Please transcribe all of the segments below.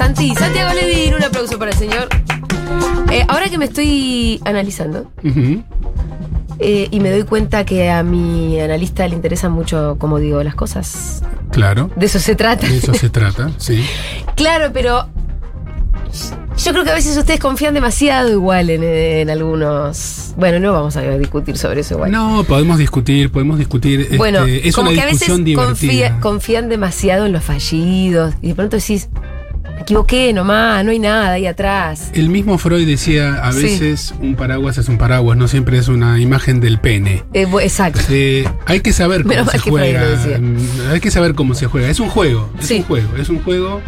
Santi. Santiago Levin, un aplauso para el señor. Eh, ahora que me estoy analizando eh, y me doy cuenta que a mi analista le interesan mucho cómo digo las cosas, Claro. de eso se trata. De eso se trata, sí. Claro, pero yo creo que a veces ustedes confían demasiado igual en, en algunos. Bueno, no vamos a discutir sobre eso igual. No, podemos discutir, podemos discutir. este, bueno, es como una que a veces confía- confían demasiado en los fallidos y de pronto decís, me equivoqué nomás, no hay nada ahí atrás. El mismo Freud decía, a Sí. veces un paraguas es un paraguas, no siempre es una imagen del pene. Eh, exacto. Eh, hay que saber cómo Menos se juega. Mm, Hay que saber cómo se juega. Es un juego, es Sí. un juego, es un juego.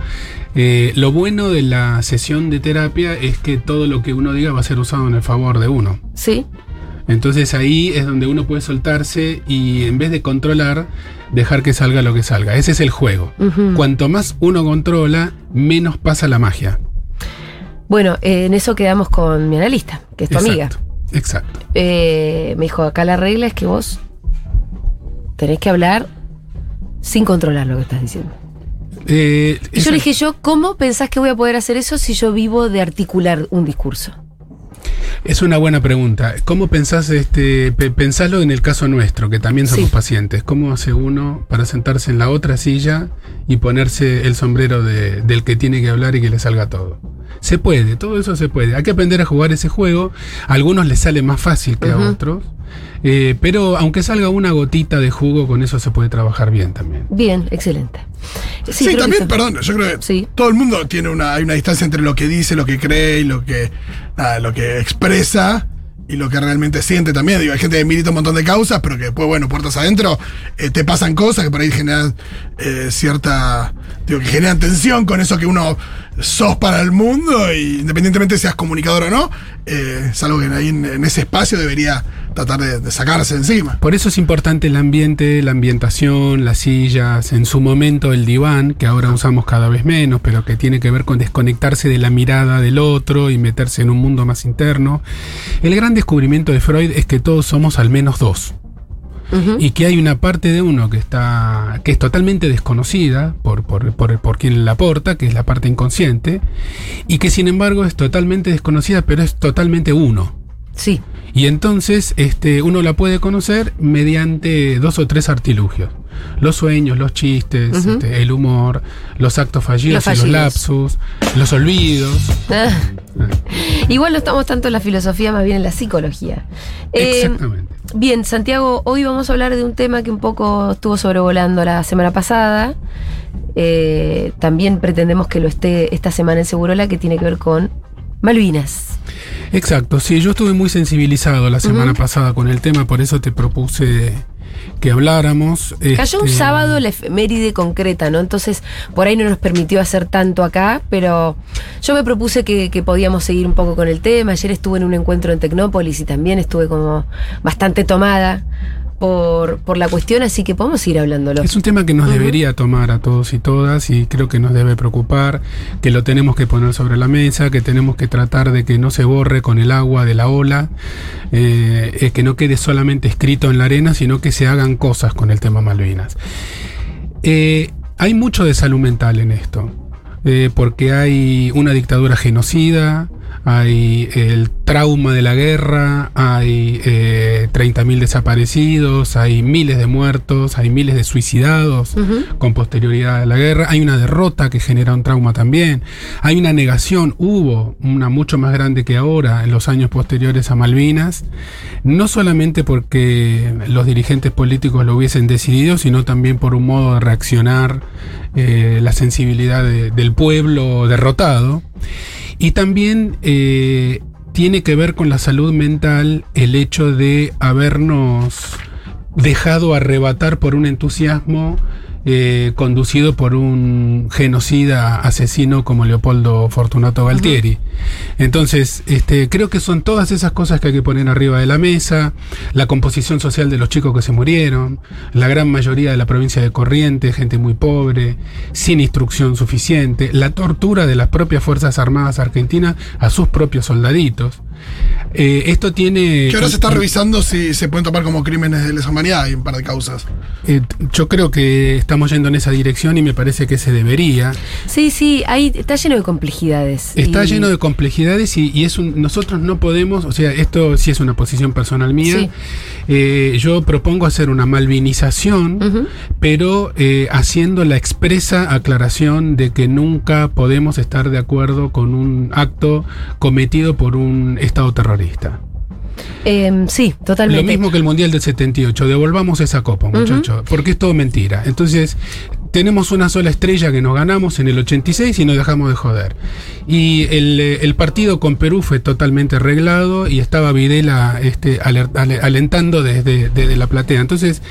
Eh, lo bueno de la sesión de terapia es que todo lo que uno diga va a ser usado en el favor de uno. Sí, Entonces ahí es donde uno puede soltarse y en vez de controlar, dejar que salga lo que salga. Ese es el juego. Cuanto más uno controla, menos pasa la magia. Bueno, eh, en eso quedamos con mi analista, que es tu amiga. Exacto. Eh, me dijo, acá la regla es que vos tenés que hablar sin controlar lo que estás diciendo. Eh, Y yo le dije, yo, ¿cómo pensás que voy a poder hacer eso si yo vivo de articular un discurso? Es una buena pregunta. ¿Cómo pensás, este, pe- pensalo en el caso nuestro, que también somos Sí. pacientes? ¿Cómo hace uno para sentarse en la otra silla y ponerse el sombrero de- del que tiene que hablar y que le salga todo? Se puede, todo eso se puede. Hay que aprender a jugar ese juego. A algunos les sale más fácil que a otros. Eh, pero aunque salga una gotita de jugo, con eso se puede trabajar bien también. Bien, excelente. Sí, también, perdón, yo creo que Sí. todo el mundo tiene una, hay una distancia entre lo que dice, lo que cree y lo que, nada, lo que expresa y lo que realmente siente también. Digo, hay gente que milita un montón de causas, pero que después, bueno, puertas adentro, eh, te pasan cosas que por ahí generan eh, cierta, digo, que generan tensión con eso que uno sos para el mundo, y independientemente seas comunicador o no, eh, es algo que ahí en, en ese espacio debería tratar de, de sacarse encima. Por eso es importante el ambiente, la ambientación, las sillas, en su momento el diván, que ahora usamos cada vez menos, pero que tiene que ver con desconectarse de la mirada del otro y meterse en un mundo más interno. El gran descubrimiento de Freud es que todos somos al menos dos. Y que hay una parte de uno que está. que es totalmente desconocida por, por, por, por quien la aporta, que es la parte inconsciente, y que sin embargo es totalmente desconocida, pero es totalmente uno. Sí, Y entonces este, uno la puede conocer mediante dos o tres artilugios. Los sueños, los chistes, este, el humor, los actos fallidos, Los y los lapsus, los olvidos. Ah. Igual no estamos tanto en la filosofía, más bien en la psicología. Eh, Exactamente. bien, Santiago, hoy vamos a hablar de un tema que un poco estuvo sobrevolando la semana pasada. Eh, también pretendemos que lo esté esta semana en Segurola, que tiene que ver con Malvinas. Exacto, sí, yo estuve muy sensibilizado la semana pasada con el tema, por eso te propuse que habláramos. Cayó un Este, sábado la efeméride concreta, ¿no? Entonces, por ahí no nos permitió hacer tanto acá, pero yo me propuse que, que podíamos seguir un poco con el tema. Ayer estuve en un encuentro en Tecnópolis y también estuve como bastante tomada por, por la cuestión, así que podemos ir hablándolo. Es un tema que nos debería tomar a todos y todas y creo que nos debe preocupar, que lo tenemos que poner sobre la mesa, que tenemos que tratar de que no se borre con el agua de la ola, eh, que no quede solamente escrito en la arena, sino que se hagan cosas con el tema Malvinas. Eh, hay mucho de salud mental en esto, eh, porque hay una dictadura genocida, hay el trauma de la guerra, hay eh, 30.000 desaparecidos, hay miles de muertos, hay miles de suicidados con posterioridad a la guerra, hay una derrota que genera un trauma también, hay una negación, hubo una mucho más grande que ahora en los años posteriores a Malvinas, no solamente porque los dirigentes políticos lo hubiesen decidido, sino también por un modo de reaccionar, eh, la sensibilidad de- del pueblo derrotado. Y también eh, tiene que ver con la salud mental el hecho de habernos dejado arrebatar por un entusiasmo eh, conducido por un genocida asesino como Leopoldo Fortunato Galtieri. Entonces, este, creo que son todas esas cosas que hay que poner arriba de la mesa, la composición social de los chicos que se murieron, la gran mayoría de la provincia de Corrientes, gente muy pobre, sin instrucción suficiente, la tortura de las propias Fuerzas Armadas Argentinas a sus propios soldaditos. Eh, esto tiene... Que ahora se está revisando si se pueden tomar como crímenes de lesa humanidad, hay un par de causas. Eh, yo creo que estamos yendo en esa dirección y me parece que se debería. Sí, sí, ahí está lleno de complejidades. Está Y- lleno de complejidades y, y es un, nosotros no podemos, o sea, esto sí es una posición personal mía. Sí. Eh, yo propongo hacer una malvinización, pero eh, haciendo la expresa aclaración de que nunca podemos estar de acuerdo con un acto cometido por un Estado terrorista. Em, sí, totalmente. Lo mismo que el Mundial del 78. Devolvamos esa copa, muchachos. Porque es todo mentira. Entonces, tenemos una sola estrella que nos ganamos en el 86 y nos dejamos de joder. Y el, eh, el partido con Perú fue totalmente arreglado y estaba Videla este, alentando desde, la platea. Entonces,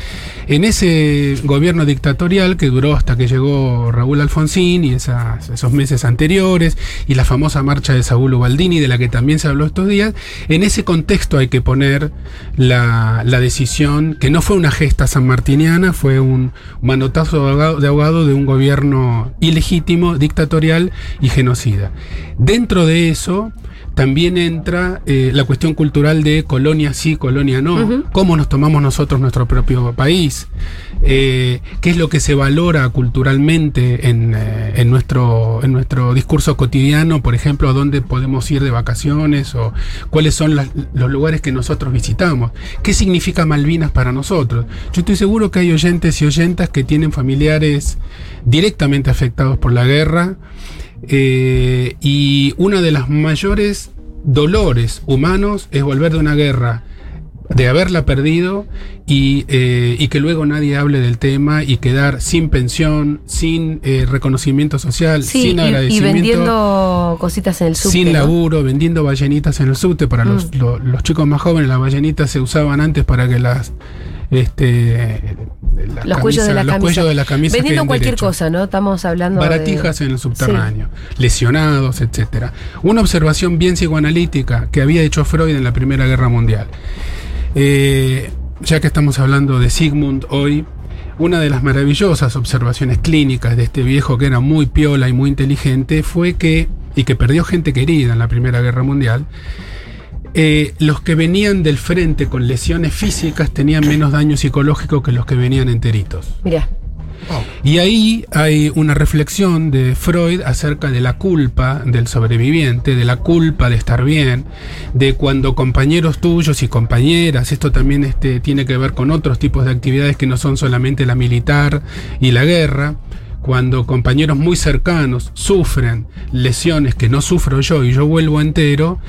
en ese gobierno dictatorial que duró hasta que llegó Raúl Alfonsín y esos meses anteriores, y la famosa marcha de Saúl Ubaldini, de la que también se habló estos días, en ese contexto hay que poner la, la decisión, que no fue una gesta sanmartiniana, fue un manotazo de ahogado, de un gobierno ilegítimo, dictatorial y genocida. Dentro de eso también entra eh, la cuestión cultural de colonia sí, colonia no, cómo nos tomamos nosotros nuestro propio país, eh, qué es lo que se valora culturalmente en, eh, en nuestro, en nuestro discurso cotidiano, por ejemplo, a dónde podemos ir de vacaciones o cuáles son las- los lugares que nosotros visitamos, qué significa Malvinas para nosotros. Yo estoy seguro que hay oyentes y oyentas que tienen familiares directamente afectados por la guerra. Eh, y una de las mayores dolores humanos es volver de una guerra, de haberla perdido y, eh, y que luego nadie hable del tema y quedar sin pensión, sin eh, reconocimiento social, Sí, sin y- y, agradecimiento. vendiendo cositas en el subte. sin ¿no? laburo, vendiendo ballenitas en el subte. Para los, Mm. lo- los chicos más jóvenes, las ballenitas se usaban antes para que las. Este, las Los cuellos de la los camisa. cuellos de la camisa Vendiendo cualquier cosa, ¿no? Estamos hablando de- baratijas en el subterráneo, lesionados, etcétera. Una observación bien psicoanalítica que había hecho Freud en la Primera Guerra Mundial. Eh, ya que estamos hablando de Sigmund hoy, una de las maravillosas observaciones clínicas de este viejo que era muy piola y muy inteligente fue que, y que perdió gente querida en la Primera Guerra Mundial, eh, los que venían del frente con lesiones físicas tenían menos daño psicológico que los que venían enteritos. Mirá. Y ahí hay una reflexión de Freud acerca de la culpa del sobreviviente, de la culpa de estar bien, de cuando compañeros tuyos y compañeras, esto también este, tiene que ver con otros tipos de actividades que no son solamente la militar y la guerra, cuando compañeros muy cercanos sufren lesiones que no sufro yo y yo vuelvo entero,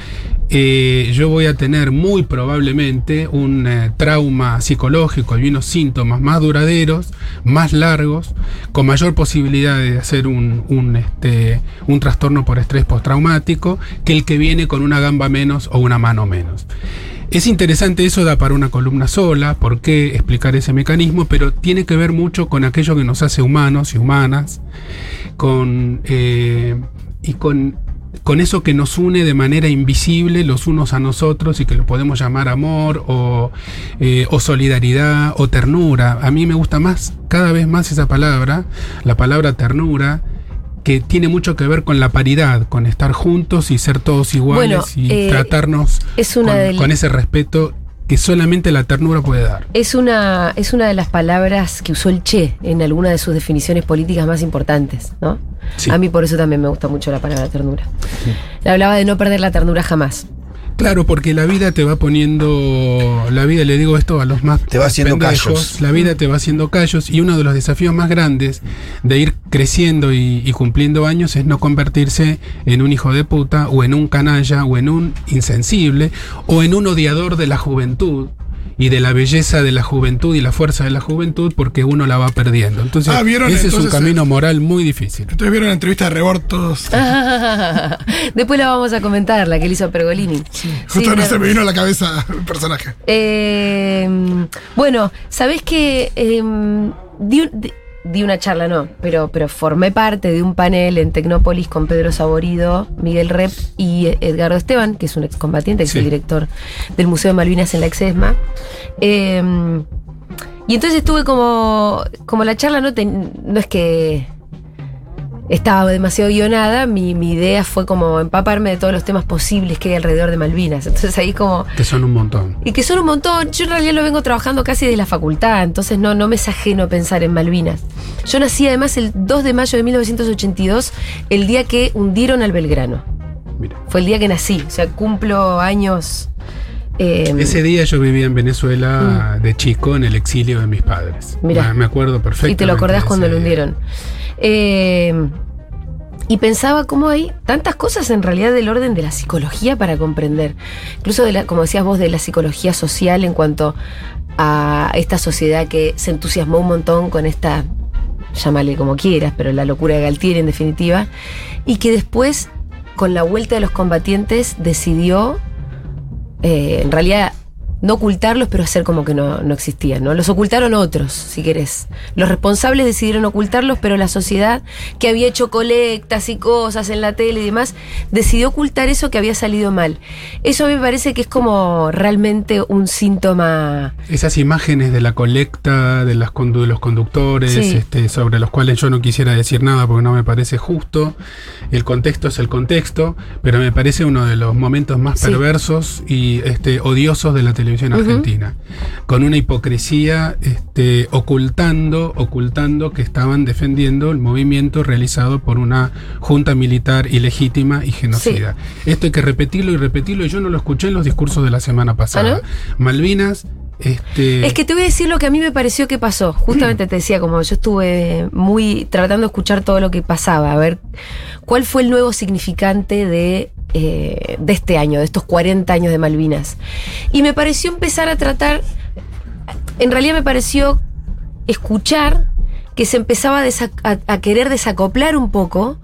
eh, yo voy a tener muy probablemente un eh, trauma psicológico y unos síntomas más duraderos, más largos, con mayor posibilidad de hacer un, un, este, un trastorno por estrés postraumático que el que viene con una gamba menos o una mano menos. Es interesante, eso da para una columna sola, por qué explicar ese mecanismo, pero tiene que ver mucho con aquello que nos hace humanos y humanas, con, eh, y con, con eso que nos une de manera invisible los unos a nosotros y que lo podemos llamar amor o, eh, o solidaridad o ternura. A mí me gusta más, cada vez más esa palabra, la palabra ternura que tiene mucho que ver con la paridad, con estar juntos y ser todos iguales Bueno, y eh, tratarnos es una con, del- con ese respeto que solamente la ternura puede dar. Es una, es una de las palabras que usó el Che en alguna de sus definiciones políticas más importantes, ¿no? Sí. A mí por eso también me gusta mucho la palabra ternura. Le hablaba de no perder la ternura jamás. Claro, porque la vida te va poniendo, la vida le digo esto a los más Te va haciendo callos. la vida te va haciendo callos y uno de los desafíos más grandes de ir creciendo y, y cumpliendo años es no convertirse en un hijo de puta o en un canalla o en un insensible o en un odiador de la juventud y de la belleza de la juventud y la fuerza de la juventud porque uno la va perdiendo. Entonces, Ah, ¿vieron? ese es un camino moral muy difícil. Ustedes vieron la entrevista de Rebortos. Después la vamos a comentar, la que le hizo a Pergolini. Justo Sí, no la- se me vino a la cabeza el personaje. Eh, bueno, ¿sabés que di una charla, no, pero, pero formé parte de un panel en Tecnópolis con Pedro Saborido, Miguel Rep y Edgardo Esteban, que es un excombatiente, que es el director del Museo de Malvinas en la Exesma. Eh, y entonces estuve como, como la charla no, ten- no es que estaba demasiado guionada, mi, mi idea fue como empaparme de todos los temas posibles que hay alrededor de Malvinas. Entonces ahí como... Que son un montón. Y que son un montón. Yo en realidad lo vengo trabajando casi desde la facultad, entonces no, no me es ajeno pensar en Malvinas. Yo nací además el 2 de mayo de 1982, el día que hundieron al Belgrano. Mira. Fue el día que nací, o sea, cumplo años. eh, Ese día yo vivía en Venezuela de chico en el exilio de mis padres. Mm. Mirá. Me- acuerdo perfectamente. y te lo acordás cuando lo día. Eh, y pensaba cómo hay tantas cosas en realidad del orden de la psicología para comprender. Incluso, como decías vos, de la psicología social en cuanto a esta sociedad que se entusiasmó un montón con esta, llámale como quieras, pero la locura de Galtieri en definitiva, y que después, con la vuelta de los combatientes, decidió, eh, en realidad, no ocultarlos, pero hacer como que no, no existían, ¿no? Los ocultaron otros, si querés. Los responsables decidieron ocultarlos, pero la sociedad, que había hecho colectas y cosas en la tele y demás, decidió ocultar eso que había salido mal. Eso a mí me parece que es como realmente un síntoma. Esas imágenes de la colecta, de, las condu- de los conductores, Sí. este, sobre los cuales yo no quisiera decir nada porque no me parece justo. El contexto es el contexto, pero me parece uno de los momentos más Sí. perversos y este, odiosos de la televisión Argentina. Con una hipocresía este, ocultando, ocultando que estaban defendiendo el movimiento realizado por una junta militar ilegítima y genocida. Esto hay que repetirlo y repetirlo. y Yo no lo escuché en los discursos de la semana pasada. Malvinas. Este, Es que te voy a decir lo que a mí me pareció que pasó. Justamente te decía, como yo estuve muy tratando de escuchar todo lo que pasaba, a ver cuál fue el nuevo significante de, eh, de este año, de estos 40 años de Malvinas. Y me pareció empezar a tratar, en realidad me pareció escuchar que se empezaba a, querer desacoplar un poco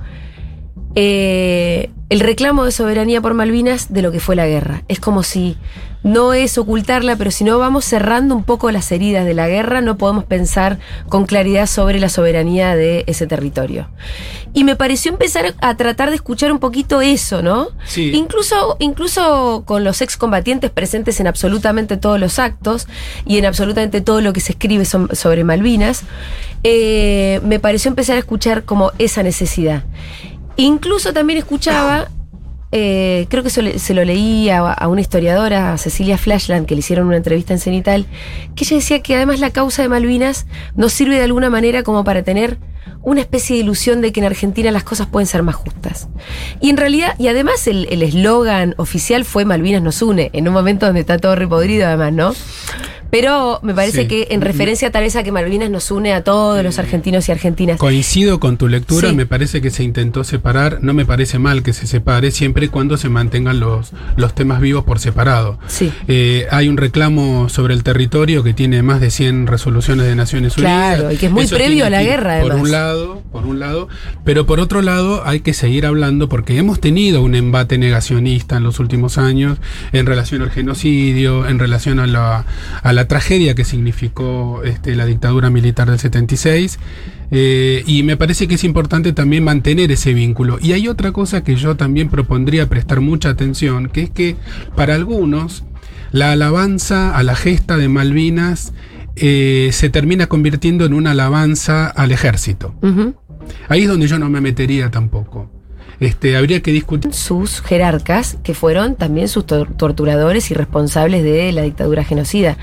eh, el reclamo de soberanía por Malvinas de lo que fue la guerra. Es como si no es ocultarla, pero si no vamos cerrando un poco las heridas de la guerra, no podemos pensar con claridad sobre la soberanía de ese territorio. Y me pareció empezar a tratar de escuchar un poquito eso, ¿no? Sí. Incluso, incluso con los excombatientes presentes en absolutamente todos los actos y en absolutamente todo lo que se escribe sobre Malvinas, eh, me pareció empezar a escuchar como esa necesidad. Incluso también escuchaba, eh, creo que se lo leí a, a una historiadora, a Cecilia Flashland, que le hicieron una entrevista en Cenital, que ella decía que además la causa de Malvinas nos sirve de alguna manera como para tener una especie de ilusión de que en Argentina las cosas pueden ser más justas. Y en realidad, y además el eslogan oficial fue Malvinas nos une, en un momento donde está todo repodrido además, ¿no? Pero me parece Sí. que en referencia tal vez a que Malvinas nos une a todos los argentinos y argentinas. Coincido con tu lectura, Sí. me parece que se intentó separar, no me parece mal que se separe siempre y cuando se mantengan los, los temas vivos por separado. Sí. Eh, hay un reclamo sobre el territorio que tiene más de 100 resoluciones de Naciones Claro, Unidas. y que es muy Eso previo a la guerra, Por además. un lado, por un lado, pero por otro lado hay que seguir hablando porque hemos tenido un embate negacionista en los últimos años en relación al genocidio, en relación a la, a la tragedia que significó este, la dictadura militar del 76. eh, y me parece que es importante también mantener ese vínculo. Y hay otra cosa que yo también propondría prestar mucha atención, que es que para algunos la alabanza a la gesta de Malvinas eh, se termina convirtiendo en una alabanza al ejército. Ahí es donde yo no me metería tampoco. Este, habría que discutir. sus jerarcas, que fueron también sus tor- torturadores y responsables de la dictadura genocida.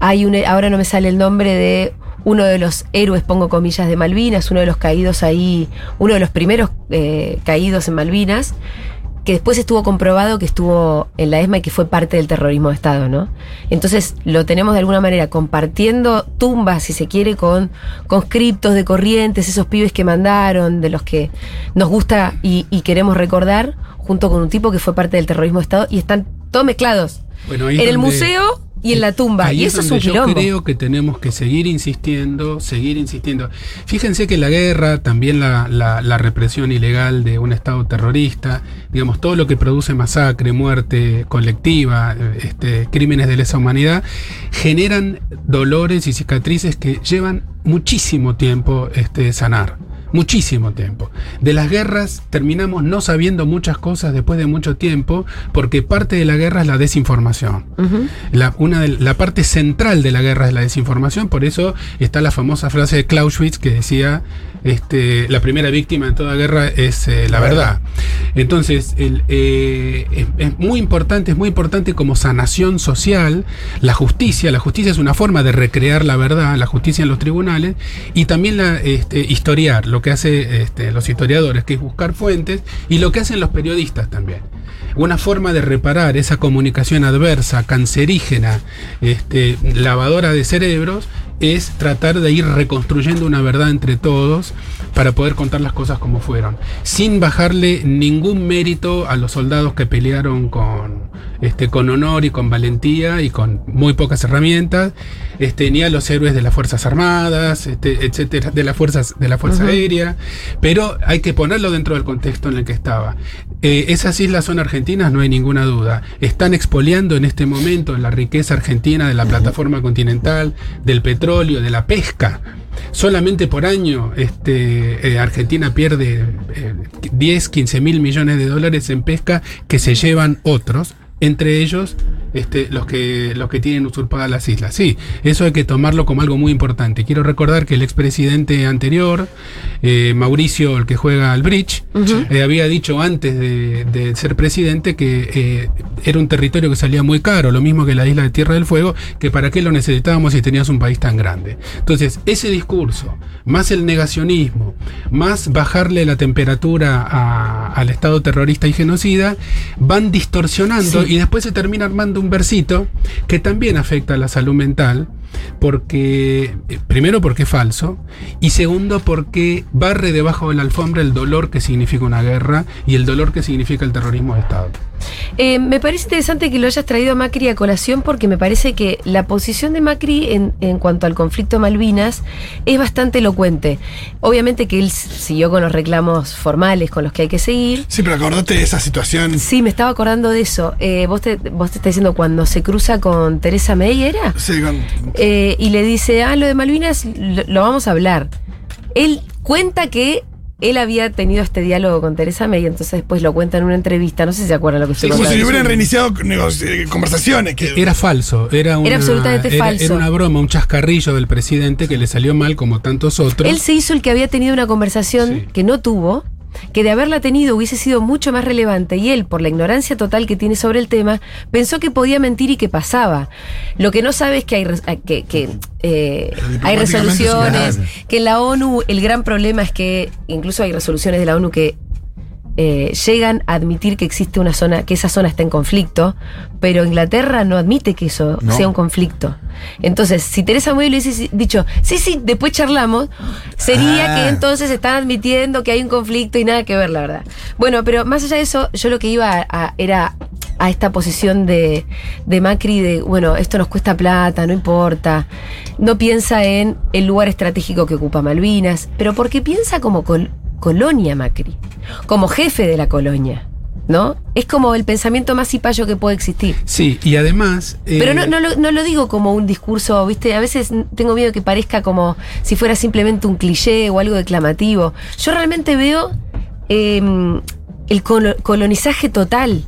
Hay un, ahora no me sale el nombre de uno de los héroes, pongo comillas, de Malvinas, uno de los caídos ahí, uno de los primeros eh, caídos en Malvinas, que después estuvo comprobado que estuvo en la ESMA y que fue parte del terrorismo de Estado, ¿no? Entonces lo tenemos de alguna manera compartiendo tumbas, si se quiere, con conscriptos de corrientes, esos pibes que mandaron, de los que nos gusta y, y queremos recordar, junto con un tipo que fue parte del terrorismo de Estado y están todos mezclados. Bueno, En el museo y en la tumba. Ahí y eso es un donde yo quilombo. creo que tenemos que seguir insistiendo, seguir insistiendo. Fíjense que la guerra, también la, la- la represión ilegal de un Estado terrorista, digamos, todo lo que produce masacre, muerte colectiva, este, crímenes de lesa humanidad, generan dolores y cicatrices que llevan muchísimo tiempo este, sanar. Muchísimo tiempo. De las guerras terminamos no sabiendo muchas cosas después de mucho tiempo, porque parte de la guerra es la desinformación. la, una de, la parte central de la guerra es la desinformación, por eso está la famosa frase de Clausewitz que decía, este, la primera víctima de toda guerra es eh, la verdad. Entonces, eh, es, muy importante, es muy importante como sanación social, la justicia, la justicia es una forma de recrear la verdad, la justicia en los tribunales, y también la este, historiar, lo que hacen este, los historiadores, que es buscar fuentes, y lo que hacen los periodistas también. Una forma de reparar esa comunicación adversa, cancerígena, este, lavadora de cerebros, es tratar de ir reconstruyendo una verdad entre todos para poder contar las cosas como fueron, sin bajarle ningún mérito a los soldados que pelearon con, este, con honor y con valentía y con muy pocas herramientas, este, ni a los héroes de las Fuerzas Armadas, este, etcétera, de las fuerzas, de la Fuerza. Aérea, pero hay que ponerlo dentro del contexto en el que estaba. Eh, esas islas son argentinas, no hay ninguna duda. Están expoliando en este momento la riqueza argentina de la plataforma continental, del petróleo, de la pesca. Solamente por año este, eh, Argentina pierde eh, 10, 15 mil millones de dólares en pesca que se llevan otros, entre ellos este, los, que, los que tienen usurpadas las islas. Sí, eso hay que tomarlo como algo muy importante. Quiero recordar que el expresidente anterior, eh, Mauricio, el que juega al bridge, eh, había dicho antes de, de ser presidente que eh, era un territorio que salía muy caro, lo mismo que la isla de Tierra del Fuego, que para qué lo necesitábamos si tenías un país tan grande. Entonces, ese discurso, más el negacionismo, más bajarle la temperatura a- al Estado terrorista y genocida, van distorsionando Sí. y después se termina armando un versito que también afecta a la salud mental, porque, eh, primero porque es falso, y segundo porque barre debajo de la alfombra el dolor que significa una guerra y el dolor que significa el terrorismo de Estado. Eh, me parece interesante que lo hayas traído a Macri a colación porque me parece que la posición de Macri en, en cuanto al conflicto Malvinas es bastante elocuente. Obviamente que él siguió con los reclamos formales con los que hay que seguir. Sí, pero acordate de esa situación. Sí, me estaba acordando de eso. Eh, vos, te, vos te estás diciendo cuando se cruza con Teresa May, ¿era? Sí, con- Eh, y le dice, ah, lo de Malvinas lo, lo vamos a hablar. Él cuenta que él había tenido este diálogo con Teresa May, entonces después lo cuenta en una entrevista, no sé si se acuerdan lo que estoy como si hubieran reiniciado eh, conversaciones. Que, Era falso, era, una, absolutamente era- falso. Era una broma, un chascarrillo del presidente que le salió mal como tantos otros. Él se hizo el que había tenido una conversación Sí. que no tuvo, que de haberla tenido hubiese sido mucho más relevante y él, por la ignorancia total que tiene sobre el tema, pensó que podía mentir y que pasaba. Lo que no sabe es que hay, que, que, eh, hay resoluciones, que en la ONU el gran problema es que incluso hay resoluciones de la ONU que eh, llegan a admitir que existe una zona, que esa zona está en conflicto, pero Inglaterra no admite que eso No. sea un conflicto. Entonces, si Teresa May le hubiese dicho, sí, sí, después charlamos, sería Ah. que entonces están admitiendo que hay un conflicto y nada que ver, la verdad. Bueno, pero más allá de eso, yo lo que iba a, a- era a esta posición de, de Macri de, bueno, esto nos cuesta plata, no importa. No piensa en el lugar estratégico que ocupa Malvinas, pero porque piensa como col- colonia Macri, como jefe de la colonia, ¿no? Es como el pensamiento más cipayo que puede existir. Sí, y además... eh, Pero no, no, lo, no lo digo como un discurso, ¿viste? A veces tengo miedo que parezca como si fuera simplemente un cliché o algo declamativo. Yo realmente veo eh, el colo- colonizaje total.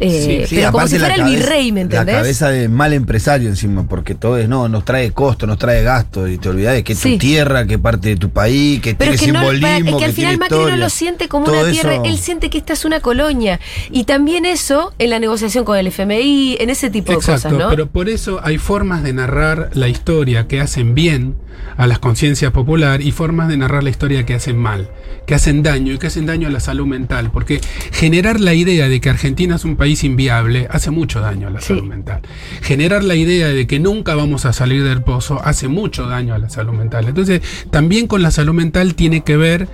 Eh, Sí, pero como si la fuera el cabeza- virrey, ¿me entendés? La cabeza de mal empresario encima, porque todo es, no, nos trae costo, nos trae gasto, y te olvidás de que es Sí. tu tierra, que parte de tu país, que Pero tiene es que, no, simbolismo, es que al final Macri no historia. lo siente como Todo una tierra, eso- él siente que esta es una colonia. Y también eso en la negociación con el FMI, en ese tipo de Exacto, cosas, ¿no? pero por eso hay formas de narrar la historia que hacen bien a las conciencias popular y formas de narrar la historia que hacen mal, que hacen daño y que hacen daño a la salud mental, porque generar la idea de que Argentina es un país inviable hace mucho daño a la Sí. salud mental. Generar la idea de que nunca vamos a salir del pozo hace mucho daño a la salud mental. Entonces, también con la salud mental tiene que ver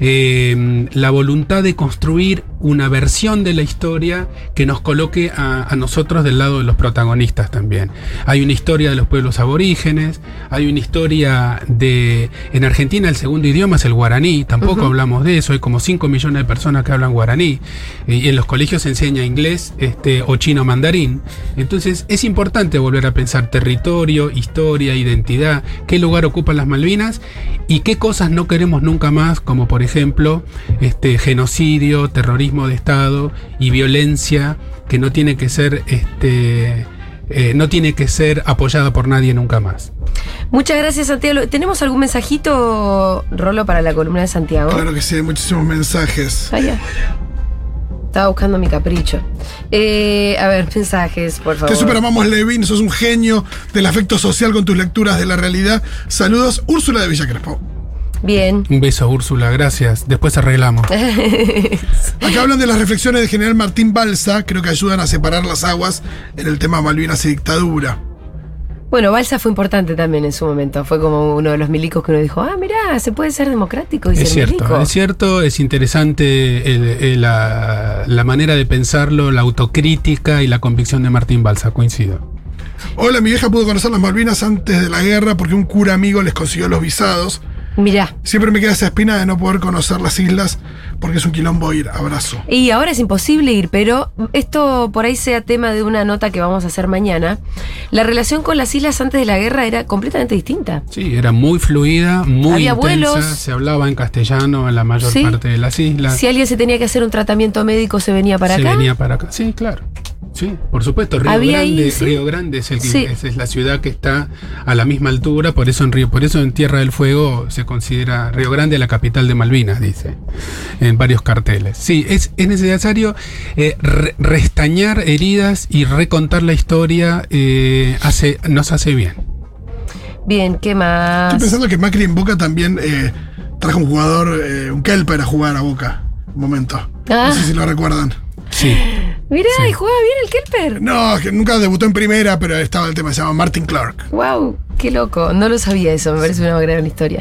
eh, la voluntad de construir una versión de la historia que nos coloque a, a nosotros del lado de los protagonistas también. Hay una historia de los pueblos aborígenes, hay una historia de... En Argentina el segundo idioma es el guaraní, tampoco hablamos de eso, hay como 5 millones de personas que hablan guaraní, y en los colegios se enseña inglés este, o chino mandarín. Entonces es importante volver a pensar territorio, historia, identidad, qué lugar ocupan las Malvinas y qué cosas no queremos nunca más, como por ejemplo este, genocidio, terrorismo de Estado y violencia que no tiene que ser... Este, eh, no tiene que ser apoyada por nadie nunca más. Muchas gracias, Santiago. ¿Tenemos algún mensajito, Rolo, para la columna de Santiago? Claro que sí, hay muchísimos mensajes. Estaba buscando mi capricho. Eh, a ver, mensajes, por favor. Te superamamos, Levin, sos un genio del afecto social con tus lecturas de la realidad. Saludos, Úrsula de Villa Crespo. Bien. Un beso, Úrsula, gracias. Después arreglamos. Acá hablan de las reflexiones del general Martín Balsa, creo que ayudan a separar las aguas en el tema Malvinas y dictadura. Bueno, Balsa fue importante también en su momento. Fue como uno de los milicos que uno dijo, ah, mirá, se puede ser democrático y Es ser cierto, milico. es cierto, es interesante el- el- la, la manera de pensarlo, la autocrítica y la convicción de Martín Balsa, coincido. Hola, mi vieja pudo conocer las Malvinas antes de la guerra porque un cura amigo les consiguió los visados. Mirá. Siempre me queda esa espina de no poder conocer las islas porque es un quilombo ir. Abrazo. Y ahora es imposible ir, pero esto por ahí sea tema de una nota que vamos a hacer mañana. La relación con las islas antes de la guerra era completamente distinta. Sí, era muy fluida, muy Había intensa, vuelos. se hablaba en castellano en la mayor Sí. parte de las islas. Si alguien se tenía que hacer un tratamiento médico, se venía para se acá. venía para acá. Sí, claro. Sí, por supuesto. Río Había Grande, ahí, sí. Río Grande es, el que- Sí. es, es la ciudad que está a la misma altura, por eso en Río, por eso en Tierra del Fuego se considera Río Grande la capital de Malvinas, dice, en varios carteles. Sí, es, es necesario eh, re- restañar heridas y recontar la historia, eh, hace, nos hace bien. Bien, ¿qué más? Estoy pensando que Macri en Boca también eh, trajo un jugador, eh, un Kelper a jugar a Boca. Un momento. Ah. No sé si lo recuerdan. Sí. Mirá, Sí. y jugaba bien el Kelper. No, que nunca debutó en primera, pero estaba el tema, se llama Martin Clark. Wow, qué loco. No lo sabía eso, me parece una gran historia.